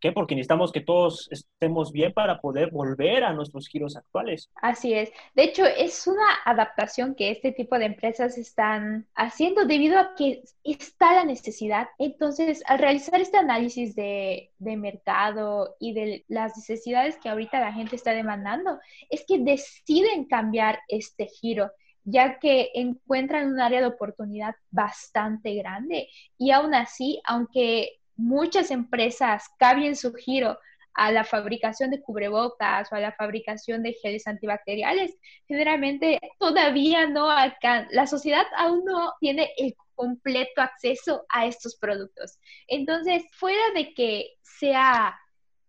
¿Qué? Porque necesitamos que todos estemos bien para poder volver a nuestros giros actuales. Así es. De hecho, es una adaptación que este tipo de empresas están haciendo debido a que está la necesidad. Entonces, al realizar este análisis de, de mercado y de las necesidades que ahorita la gente está demandando, es que deciden cambiar este giro ya que encuentran un área de oportunidad bastante grande y aún así, aunque muchas empresas cambien su giro a la fabricación de cubrebocas o a la fabricación de geles antibacteriales, generalmente todavía no alcanza, la sociedad aún no tiene el completo acceso a estos productos. Entonces, fuera de que sea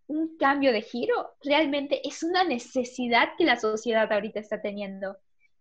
un cambio de giro, realmente es una necesidad que la sociedad ahorita está teniendo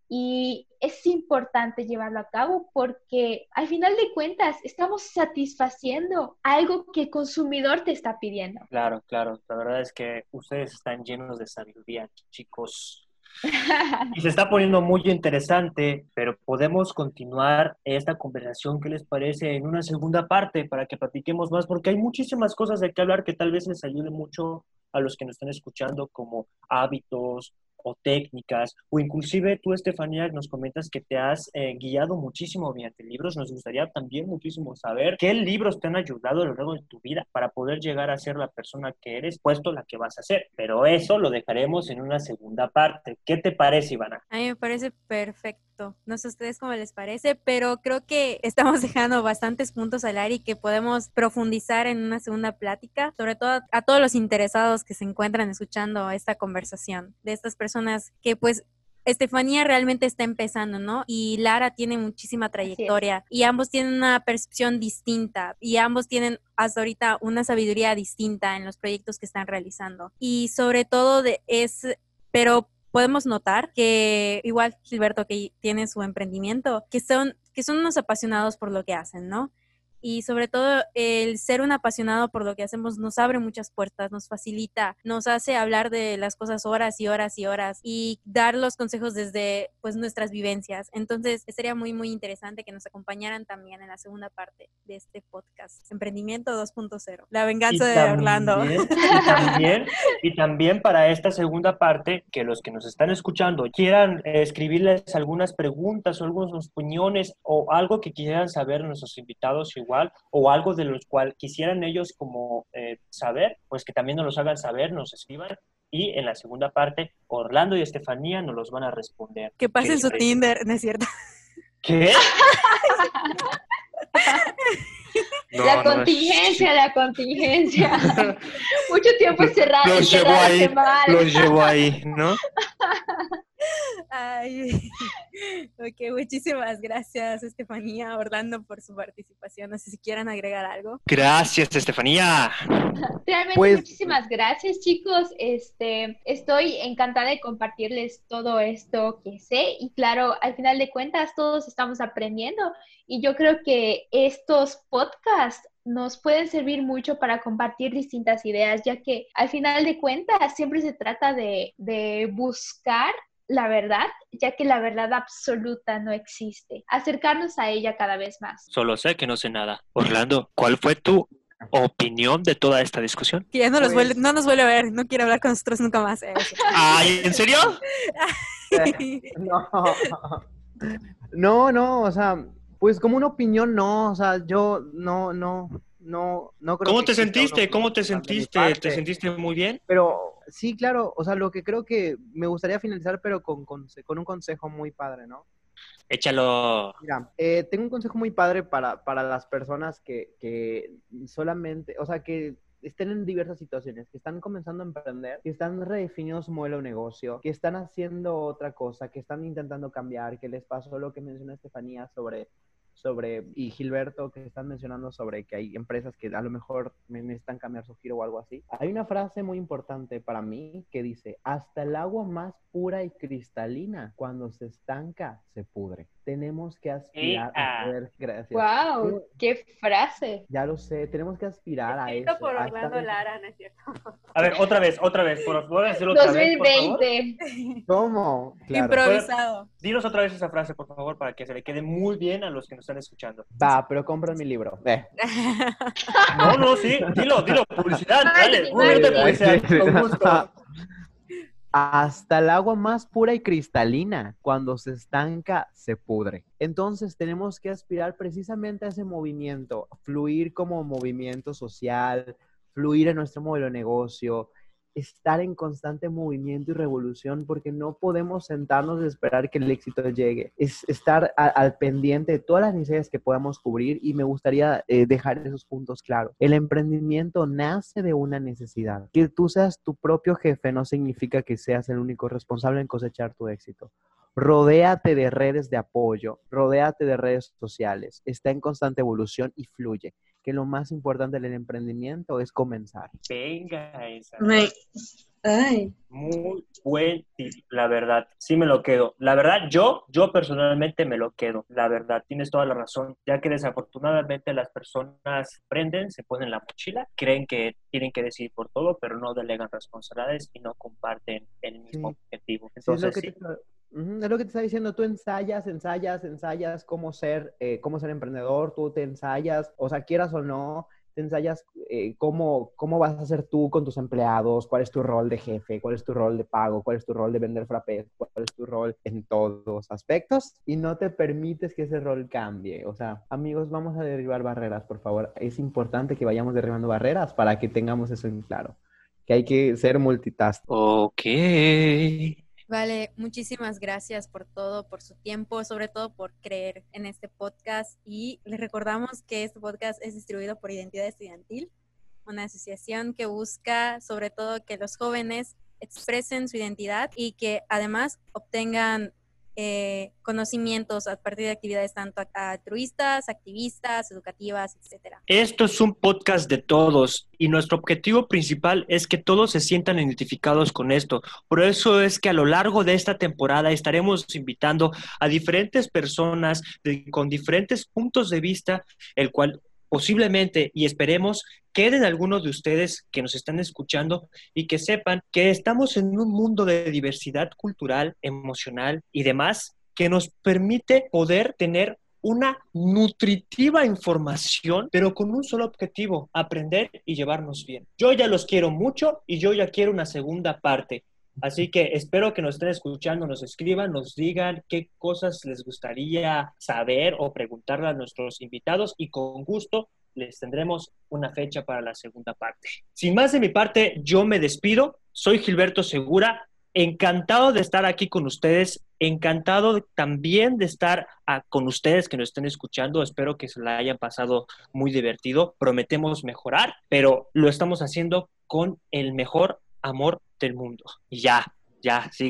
y es importante llevarlo a cabo porque al final de cuentas estamos satisfaciendo algo que el consumidor te está pidiendo. Claro, claro. La verdad es que ustedes están llenos de sabiduría, chicos. Y se está poniendo muy interesante, pero podemos continuar esta conversación, ¿qué les parece? En una segunda parte para que platiquemos más, porque hay muchísimas cosas de qué hablar que tal vez les ayude mucho a los que nos están escuchando, como hábitos, o técnicas, o inclusive tú, Estefanía, nos comentas que te has eh, guiado muchísimo mediante libros. Nos gustaría también muchísimo saber qué libros te han ayudado a lo largo de tu vida para poder llegar a ser la persona que eres, puesto la que vas a ser. Pero eso lo dejaremos en una segunda parte. ¿Qué te parece, Ivana? A mí me parece perfecto. No sé a ustedes cómo les parece, pero creo que estamos dejando bastantes puntos al aire y que podemos profundizar en una segunda plática, sobre todo a todos los interesados que se encuentran escuchando esta conversación de estas personas personas que pues Estefanía realmente está empezando, ¿no? Y Lara tiene muchísima trayectoria y ambos tienen una percepción distinta y ambos tienen hasta ahorita una sabiduría distinta en los proyectos que están realizando. Y sobre todo de, es, pero podemos notar que igual Gilberto que tiene su emprendimiento, que son, que son unos apasionados por lo que hacen, ¿no? Y sobre todo el ser un apasionado por lo que hacemos nos abre muchas puertas, nos facilita, nos hace hablar de las cosas horas y horas y horas y dar los consejos desde pues nuestras vivencias. Entonces, sería muy muy interesante que nos acompañaran también en la segunda parte de este podcast, Emprendimiento 2.0, La venganza de Orlando. Y también, y también para esta segunda parte, que los que nos están escuchando quieran escribirles algunas preguntas o algunas opiniones o algo que quieran saber nuestros invitados igual o algo de los cual quisieran ellos como eh, saber, pues que también nos los hagan saber, nos escriban y en la segunda parte Orlando y Estefanía nos los van a responder. Que pasen su Tinder, ¿no es cierto? ¿Qué? la contingencia, la contingencia. Mucho tiempo encerrado. Los llevo ahí, los llevo ahí, ¿no? Ay, ok, muchísimas gracias Estefanía, Orlando, por su participación. No sé si quieran agregar algo. Gracias, Estefanía. Realmente pues, muchísimas gracias, chicos. Este, estoy encantada de compartirles todo esto que sé y claro, al final de cuentas todos estamos aprendiendo y yo creo que estos podcasts nos pueden servir mucho para compartir distintas ideas, ya que al final de cuentas siempre se trata de, de buscar la verdad, ya que la verdad absoluta no existe. Acercarnos a ella cada vez más. Solo sé que no sé nada. Orlando, ¿cuál fue tu opinión de toda esta discusión? Que ya no, nos vuelve, pues no nos vuelve a ver, no quiere hablar con nosotros nunca más. Eh. Ay, ¿en serio? no. No, no, o sea, pues como una opinión no, o sea, yo no, no, no, no creo ¿Cómo te sentiste? ¿Cómo te sentiste? ¿Te sentiste muy bien? Pero sí, claro, o sea, lo que creo que me gustaría finalizar, pero con, con, un consejo muy padre, ¿no? Échalo. Mira, eh, tengo un consejo muy padre para, para las personas que, que solamente, o sea, que estén en diversas situaciones, que están comenzando a emprender, que están redefiniendo su modelo de negocio, que están haciendo otra cosa, que están intentando cambiar, que les pasó lo que mencionó Estefanía sobre sobre, y Gilberto, que están mencionando sobre que hay empresas que a lo mejor necesitan cambiar su giro o algo así. Hay una frase muy importante para mí que dice, hasta el agua más pura y cristalina, cuando se estanca, se pudre. Tenemos que aspirar a poder, gracias. ¡Wow! ¡Qué frase! Ya lo sé, tenemos que aspirar a eso. por Orlando Lara, ¿no es cierto? A ver, otra vez, otra vez, por favor, decirlo otra 2020. vez, ¿Cómo? Improvisado. Dinos otra vez esa frase, por favor, para que se le quede muy bien a los que nos están escuchando. Va, pero compren mi libro. Ve. No, no, sí, dilo, dilo, publicidad, dale, publicidad, con gusto. Hasta el agua más pura y cristalina, cuando se estanca, se pudre. Entonces tenemos que aspirar precisamente a ese movimiento, fluir como movimiento social, fluir en nuestro modelo de negocio, estar en constante movimiento y revolución porque no podemos sentarnos y esperar que el éxito llegue. Es estar al pendiente de todas las necesidades que podamos cubrir y me gustaría eh, dejar esos puntos claros. El emprendimiento nace de una necesidad. Que tú seas tu propio jefe no significa que seas el único responsable en cosechar tu éxito. Rodéate de redes de apoyo, rodéate de redes sociales, está en constante evolución y fluye que lo más importante del emprendimiento es comenzar. Venga, esa. Ay. Muy buen tip, la verdad. Sí me lo quedo. La verdad, yo, yo personalmente me lo quedo. La verdad, tienes toda la razón. Ya que desafortunadamente las personas prenden, se ponen la mochila, creen que tienen que decidir por todo, pero no delegan responsabilidades y no comparten el mismo objetivo. Entonces, sí, es lo que te está diciendo, tú ensayas, ensayas, ensayas cómo ser, eh, cómo ser emprendedor, tú te ensayas, o sea, quieras o no, te ensayas eh, cómo, cómo vas a ser tú con tus empleados, cuál es tu rol de jefe, cuál es tu rol de pago, cuál es tu rol de vender frappés, cuál es tu rol en todos los aspectos y no te permites que ese rol cambie. O sea, amigos, vamos a derribar barreras, por favor. Es importante que vayamos derribando barreras para que tengamos eso en claro, que hay que ser multitask. Ok. Vale, muchísimas gracias por todo, por su tiempo, sobre todo por creer en este podcast. Y les recordamos que este podcast es distribuido por Identidad Estudiantil, una asociación que busca sobre todo que los jóvenes expresen su identidad y que además obtengan eh, conocimientos a partir de actividades tanto altruistas, activistas, educativas, etcétera. Esto es un podcast de todos y nuestro objetivo principal es que todos se sientan identificados con esto. Por eso es que a lo largo de esta temporada estaremos invitando a diferentes personas con diferentes puntos de vista, el cual posiblemente y esperemos queden algunos de ustedes que nos están escuchando y que sepan que estamos en un mundo de diversidad cultural, emocional y demás que nos permite poder tener una nutritiva información, pero con un solo objetivo, aprender y llevarnos bien. Yo ya los quiero mucho y yo ya quiero una segunda parte. Así que espero que nos estén escuchando, nos escriban, nos digan qué cosas les gustaría saber o preguntarle a nuestros invitados y con gusto les tendremos una fecha para la segunda parte. Sin más de mi parte, yo me despido. Soy Gilberto Segura. Encantado de estar aquí con ustedes, encantado también de estar con ustedes que nos estén escuchando. Espero que se la hayan pasado muy divertido. Prometemos mejorar, pero lo estamos haciendo con el mejor amor del mundo. Y ya, ya, sí.